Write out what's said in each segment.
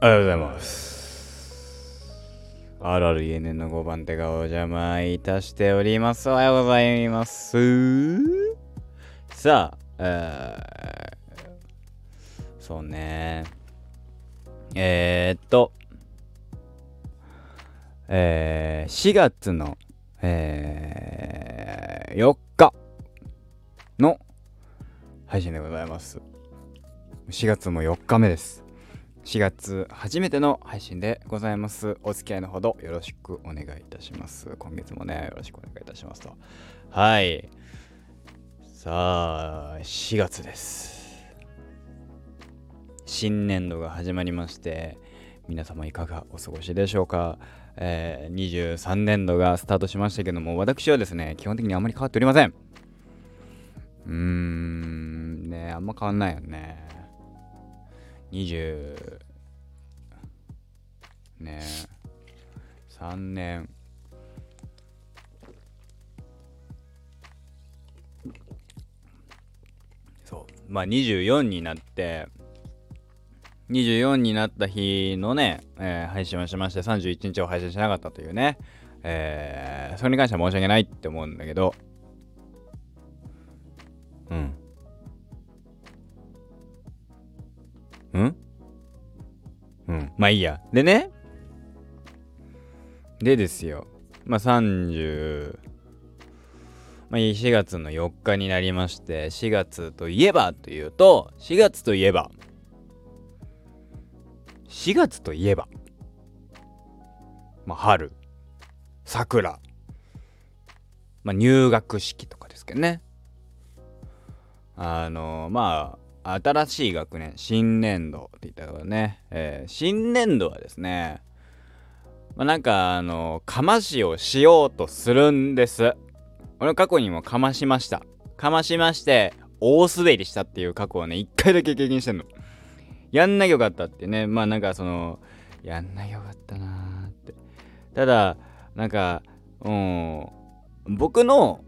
おはようございます。RRENN の5番手がお邪魔いたしております。おはようございます。さあ、えー、そうね。えー、っと、えー、4月の、えー、4日の配信でございます。4月も4日目です。4月初めての配信でございます。お付き合いのほどよろしくお願いいたします。今月もね、よろしくお願いいたしますと。はい。さあ、4月です。新年度が始まりまして、皆様いかがお過ごしでしょうか、えー、23年度がスタートしましたけども、私はですね、基本的にあまり変わっておりません。うーん、ねあんま変わんないよね。ね。3年。そう。まあ24になって。24になった日のね、えー配信をしまして31日を配信しなかったというね、えーそれに関しては申し訳ないって思うんだけど。うん。うん？うん。まあいいや。でね。でですよ。まあ30、まあ4月の4日になりまして、4月といえばというと、4月といえば、4月といえば、まあ春、桜、まあ入学式とかですけどね。あのまあ新しい学年新年度って言ったからね、えー新年度はですねまあなんかあのかましをしようとするんです。俺過去にもかましました。かましまして大滑りしたっていう過去をね一回だけ経験してんの。やんなきゃよかったってね。まあなんかそのやんなきゃよかったなーって。ただなんかうん僕の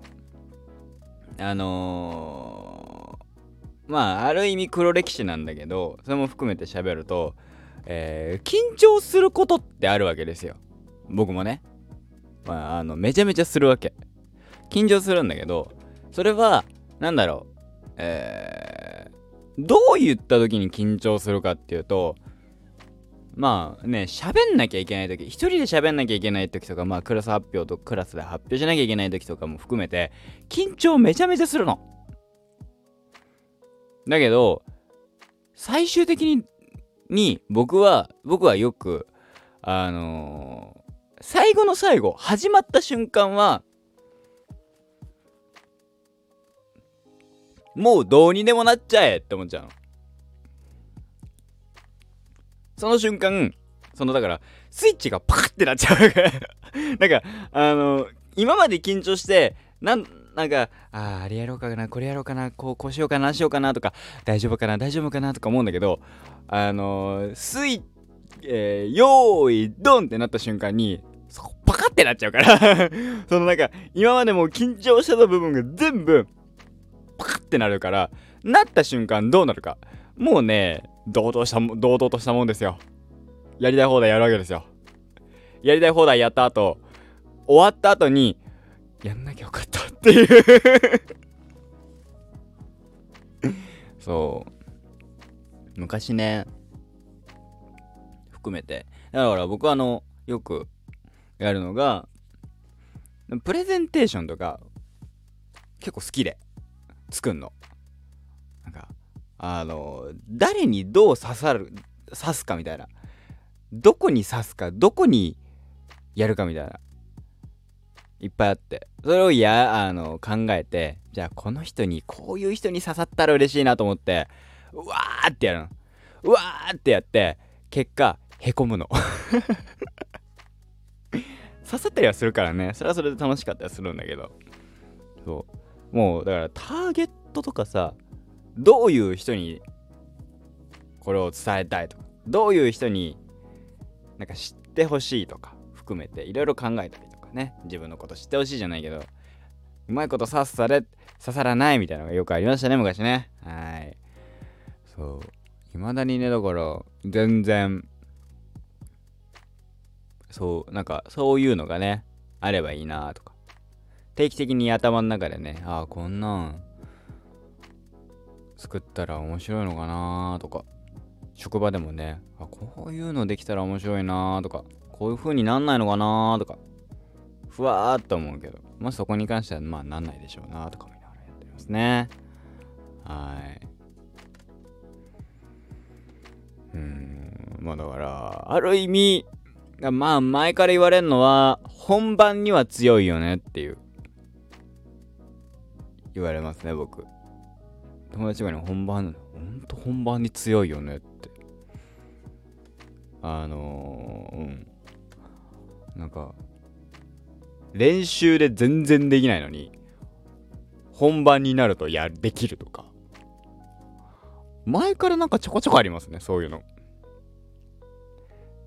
あのーまあある意味黒歴史なんだけどそれも含めて喋ると、えー緊張することってあるわけですよ。僕もね、まあ、あのめちゃめちゃするわけ。緊張するんだけどそれはなんだろう。えーどういった時に緊張するかっていうとまあね喋んなきゃいけない時一人で喋んなきゃいけない時とかまあクラス発表とクラスで発表しなきゃいけない時とかも含めて緊張めちゃめちゃするの。だけど最終的にに僕は僕はよくあのー最後の最後始まった瞬間はもうどうにでもなっちゃえって思っちゃうの。その瞬間そのだからスイッチがパカッてなっちゃう。なんかあの今まで緊張してなんなんかあーあれやろうかなこれやろうかなこうこうしようかなあしようかなとか大丈夫かな大丈夫かなとか思うんだけどあのースイッえー、よーいドンってなった瞬間にそこパカってなっちゃうから。そのなんか今までもう緊張してた部分が全部パカってなるからなった瞬間どうなるか。もうね堂々したも堂々としたもんですよ。やりたい放題やるわけですよ。やりたい放題やった後終わった後にやんなきゃよかった。っていう。そう。昔ね。含めて。だから僕はあのよくやるのがプレゼンテーションとか結構好きで。作んの。なんかあの誰にどう刺さる刺すかみたいな。どこに刺すかどこにやるかみたいな。いっぱいあって。それをやあの考えてじゃあこの人にこういう人に刺さったら嬉しいなと思ってうわーってやるの。うわーってやって結果へこむの。刺さったりはするからね。それはそれで楽しかったりするんだけど。そう。もうだからターゲットとかさどういう人にこれを伝えたいとかどういう人になんか知ってほしいとか含めていろいろ考えたりね自分のこと知ってほしいじゃないけどうまいこと刺され刺さらないみたいなのがよくありましたね昔ね。はい。そう。未だにねだから全然そうなんかそういうのがねあればいいなとか。定期的に頭の中でねああこんなん作ったら面白いのかなとか。職場でもねあこういうのできたら面白いなとか。こういう風になんないのかなとか。ふわーっと思うけどまあそこに関してはまあなんないでしょうなとか見ながらやってますね。はい。うん。まあだからある意味まあ前から言われるのは本番には強いよねっていう。言われますね僕。友達がね本番ほんと本番に強いよねって。あのー、うん。なんか練習で全然できないのに本番になるとやできるとか。前からなんかちょこちょこありますねそういうの。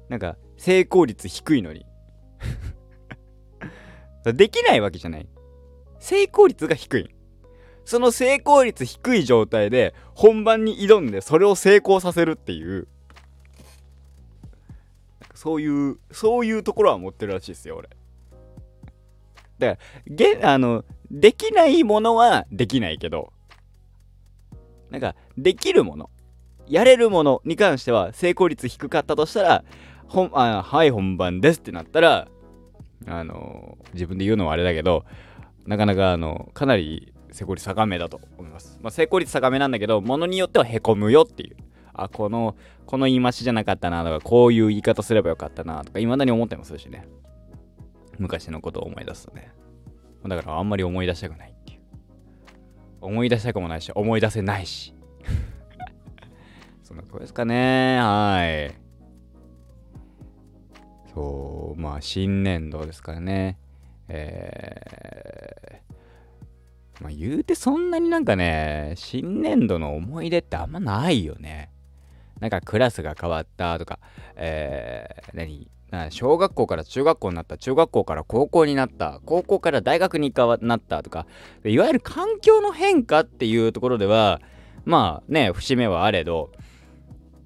なんか成功率低いのに。できないわけじゃない。成功率が低い。その成功率低い状態で本番に挑んでそれを成功させるっていう。そういうそういうところは持ってるらしいですよ俺。だからげあのできないものはできないけどなんかできるものやれるものに関しては成功率低かったとしたらほんあはい本番ですってなったらあの自分で言うのはあれだけどなかなかあのかなり成功率高めだと思います。まあ、成功率高めなんだけど、ものによってはへこむよっていう。あ、この、この言い回しじゃなかったなとか、こういう言い方すればよかったなとか、未だに思ってますしね。昔のことを思い出すとね。だからあんまり思い出したくないっていう。思い出したくもないし、思い出せないし。そんなとこですかね。はい。そう、まあ、新年度ですからね。えー、まあ、言うてそんなになんかね、新年度の思い出ってあんまないよね。なんかクラスが変わったとか、えー、何？小学校から中学校になった中学校から高校になった高校から大学になったとかいわゆる環境の変化っていうところではまあね節目はあれど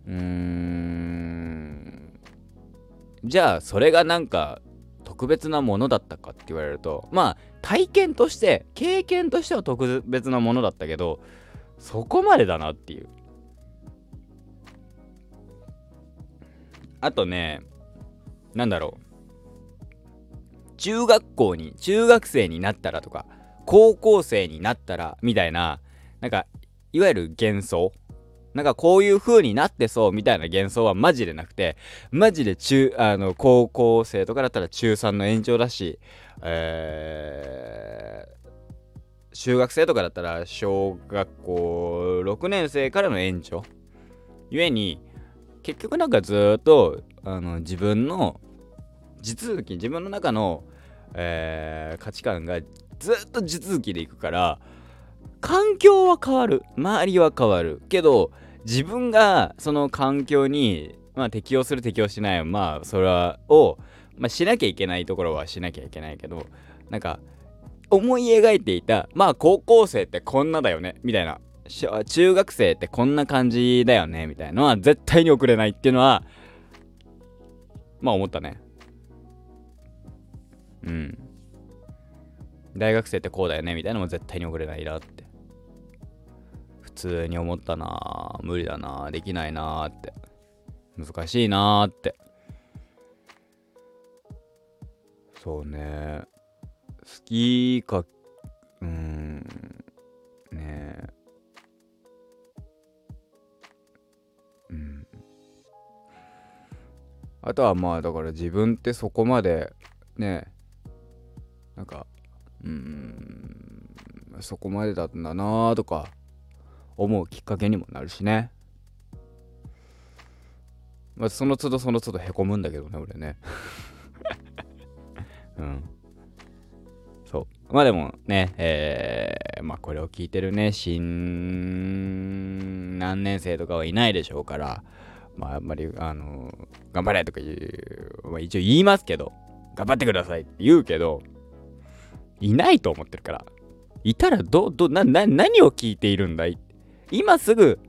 うーんじゃあそれがなんか特別なものだったかって言われるとまあ体験として経験としては特別なものだったけどそこまでだなっていう。あとねなんだろう中学校に中学生になったらとか高校生になったらみたいななんかいわゆる幻想なんかこういう風になってそうみたいな幻想はマジでなくて、マジで中、あの、高校生とかだったら中3の延長だし、えー、中学生とかだったら小学校6年生からの延長。ゆえに、結局なんかずっと、あの、自分の地続き、自分の中の、えー、価値観がずっと地続きでいくから、環境は変わる。周りは変わる。けど、自分がその環境に、まあ、適応する適応しないまあそれはを、まあ、しなきゃいけないところはしなきゃいけないけどなんか思い描いていたまあ高校生ってこんなだよねみたいな中学生ってこんな感じだよねみたいなのは絶対に送れないっていうのはまあ思ったねうん。大学生ってこうだよねみたいなのも絶対に送れないなって。普通に思ったな無理だなできないなって。難しいなって。そうね。好きかうん。ね。うん。あとはまあだから自分ってそこまでね。なんかうんそこまでだったんだなとか思うきっかけにもなるしね。まあ、その都度その都度へこむんだけどね、俺ね。うん。そう。まあでもね、えー、まあこれを聞いてるね、新何年生とかはいないでしょうから、まああんまり、あの頑張れとか言う、まあ一応言いますけど、頑張ってくださいって言うけど、いないと思ってるから。いたらど、ど、な、な、何を聞いているんだい？今すぐ、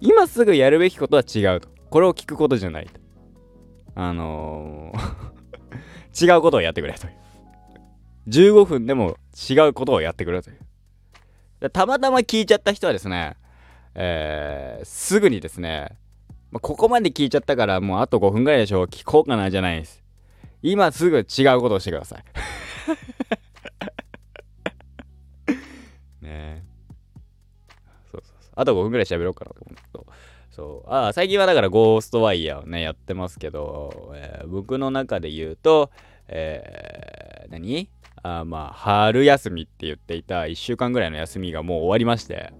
今すぐやるべきことは違うと。これを聞くことじゃないと。あのー 違うことをやってくれと。15分でも違うことをやってくれという。たまたま聞いちゃった人はですね、えー、すぐにですね、まあ、ここまで聞いちゃったからもうあと5分ぐらいでしょう聞こうかなじゃないです。今すぐ違うことをしてください。あと5分ぐらい喋ろうかなと思うんですけど。そう。ああ、最近はだからゴーストワイヤーをね、やってますけど、えー、僕の中で言うと、えー、何？あまあ、春休みって言っていた1週間ぐらいの休みがもう終わりまして、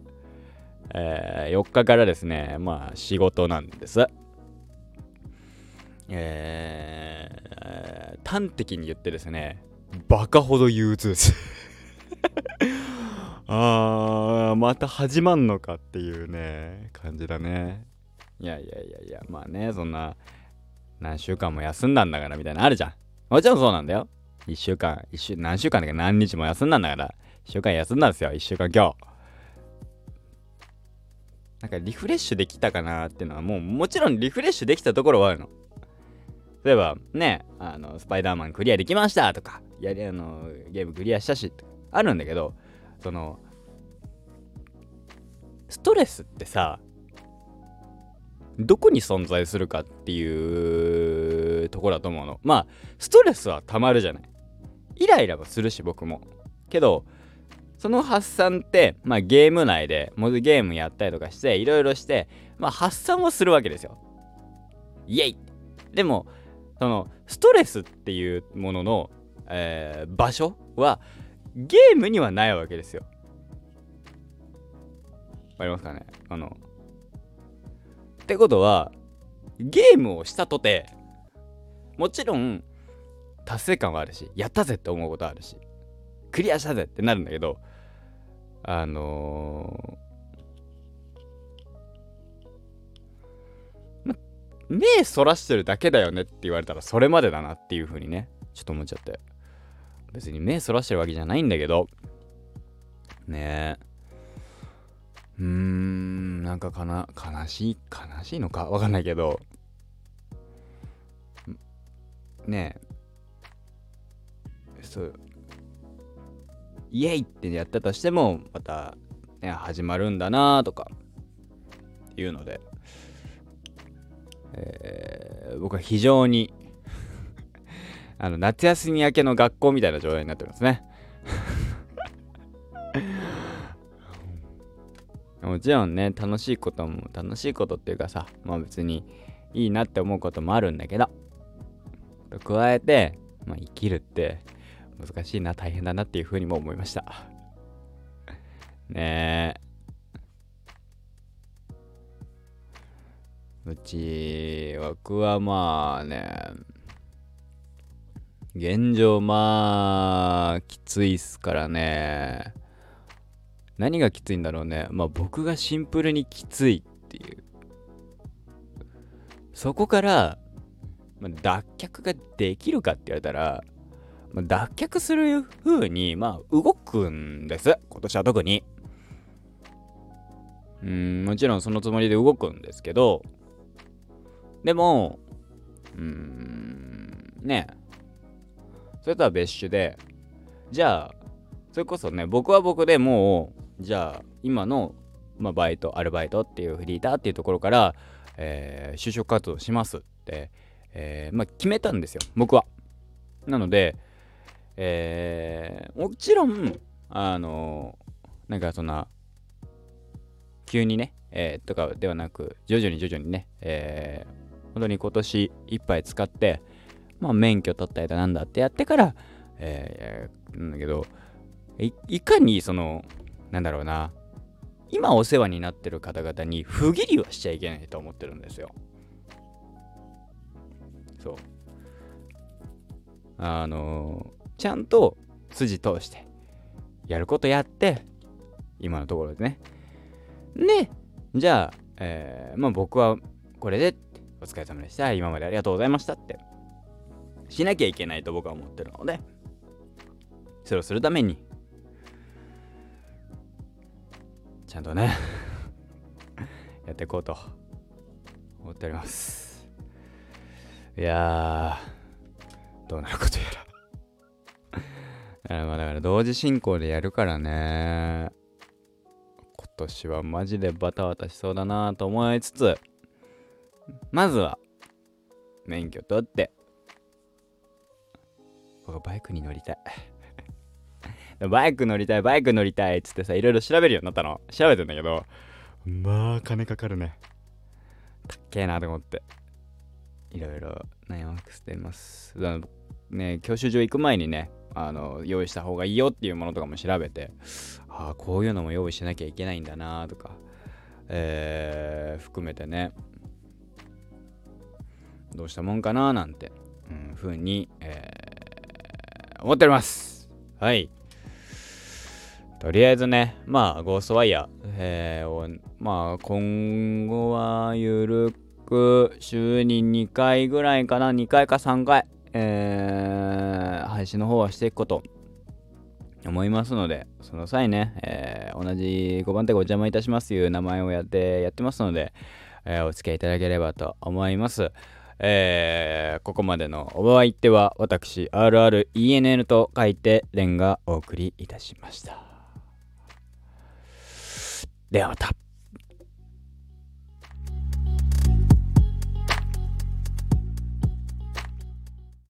えー、4日からですね、まあ、仕事なんです。えー、端的に言ってですね、バカほど憂鬱ですあー、また始まんのかっていうね、感じだね。いやいやいやいや、まあね、そんな、何週間も休んだんだからみたいなあるじゃん。もちろんそうなんだよ。1週間、一週、何週間だか何日も休んだんだから、1週間休んだんですよ、1週間今日。なんかリフレッシュできたかなっていうのは、もうもちろんリフレッシュできたところはあるの。例えば、ね、あの、スパイダーマンクリアできましたとか、やり、あの、ゲームクリアしたし、あるんだけど、そのストレスってさどこに存在するかっていうとこだと思うの。まあストレスはたまるじゃない。イライラはするし僕も。けどその発散ってまあゲーム内でモズゲームやったりとかしていろいろしてまあ発散をするわけですよ。イエイ。でもそのストレスっていうものの、えー、場所はゲームにはないわけですよ。わかりますかね？あの。ってことは、ゲームをしたとて、もちろん、達成感はあるし、やったぜって思うことあるし、クリアしたぜってなるんだけど、あのー、ま、目そらしてるだけだよねって言われたらそれまでだなっていう風にね、ちょっと思っちゃって。別に目そらしてるわけじゃないんだけど、ねえ。うーん、なんかかな、悲しい、悲しいのか？わかんないけど、ねえ、そう、イエイってやったとしても、また、ね、始まるんだなとか、いうので、えー、僕は非常にあの夏休み明けの学校みたいな状態になってますね。もちろんね楽しいことも楽しいことっていうかさまあ別にいいなって思うこともあるんだけど加えて、まあ、生きるって難しいな大変だなっていうふうにも思いました。ねえ。うち僕はまあね現状まあきついっすからね。何がきついんだろうね。まあ僕がシンプルにきついっていう。そこから、まあ、脱却ができるかって言われたら、まあ、脱却する風にまあ動くんです。今年は特に。うんもちろんそのつもりで動くんですけど。でもうんね。えそれとは別種でじゃあそれこそね僕は僕でもうじゃあ今の、まあ、バイトアルバイトっていうフリーターっていうところから、えー、就職活動しますって、えー、まあ、決めたんですよ僕は。なので、えー、もちろんあのなんかそんな急にね、えー、とかではなく徐々に徐々にね、えー、本当に今年いっぱい使ってまあ、免許取ったりだなんだってやってから、えー、なんだけどい、かにその、なんだろうな、今お世話になってる方々に不義理はしちゃいけないと思ってるんですよ。そう。あの、ちゃんと筋通して、やることやって、今のところでね。で、じゃあ、えー、まあ僕はこれで、お疲れ様でした。今までありがとうございましたってしなきゃいけないと僕は思ってるのでそれをするためにちゃんとね やっていこうと思っております。いやどうなることやら。だからまだから同時進行でやるからね。今年はマジでバタバタしそうだなと思いつつまずは免許取って僕バイクに 乗りたい。バイク乗りたいバイク乗りたいっつってさいろいろ調べるようになったの。調べてんだけどまあ金かかるね。たっけえなと思って。いろいろ悩まくしてます。ね教習所行く前にねあの用意した方がいいよっていうものとかも調べてああこういうのも用意しなきゃいけないんだなとか、えー、含めてね。どうしたもんかななんて、うん、ふうに、えー、思っております。はい。とりあえずねまあゴーストワイヤー、えー、まあ今後はゆるく週に2回ぐらいかな。2回か3回えー、配信の方はしていくこと。思いますので、その際ね、えー、同じ5番手ご邪魔いたしますという名前をやってやってますので、えー、お付き合いいただければと思います。えー、ここまでのお相手は私 RRENN と書いてレンがお送りいたしました。ではまた。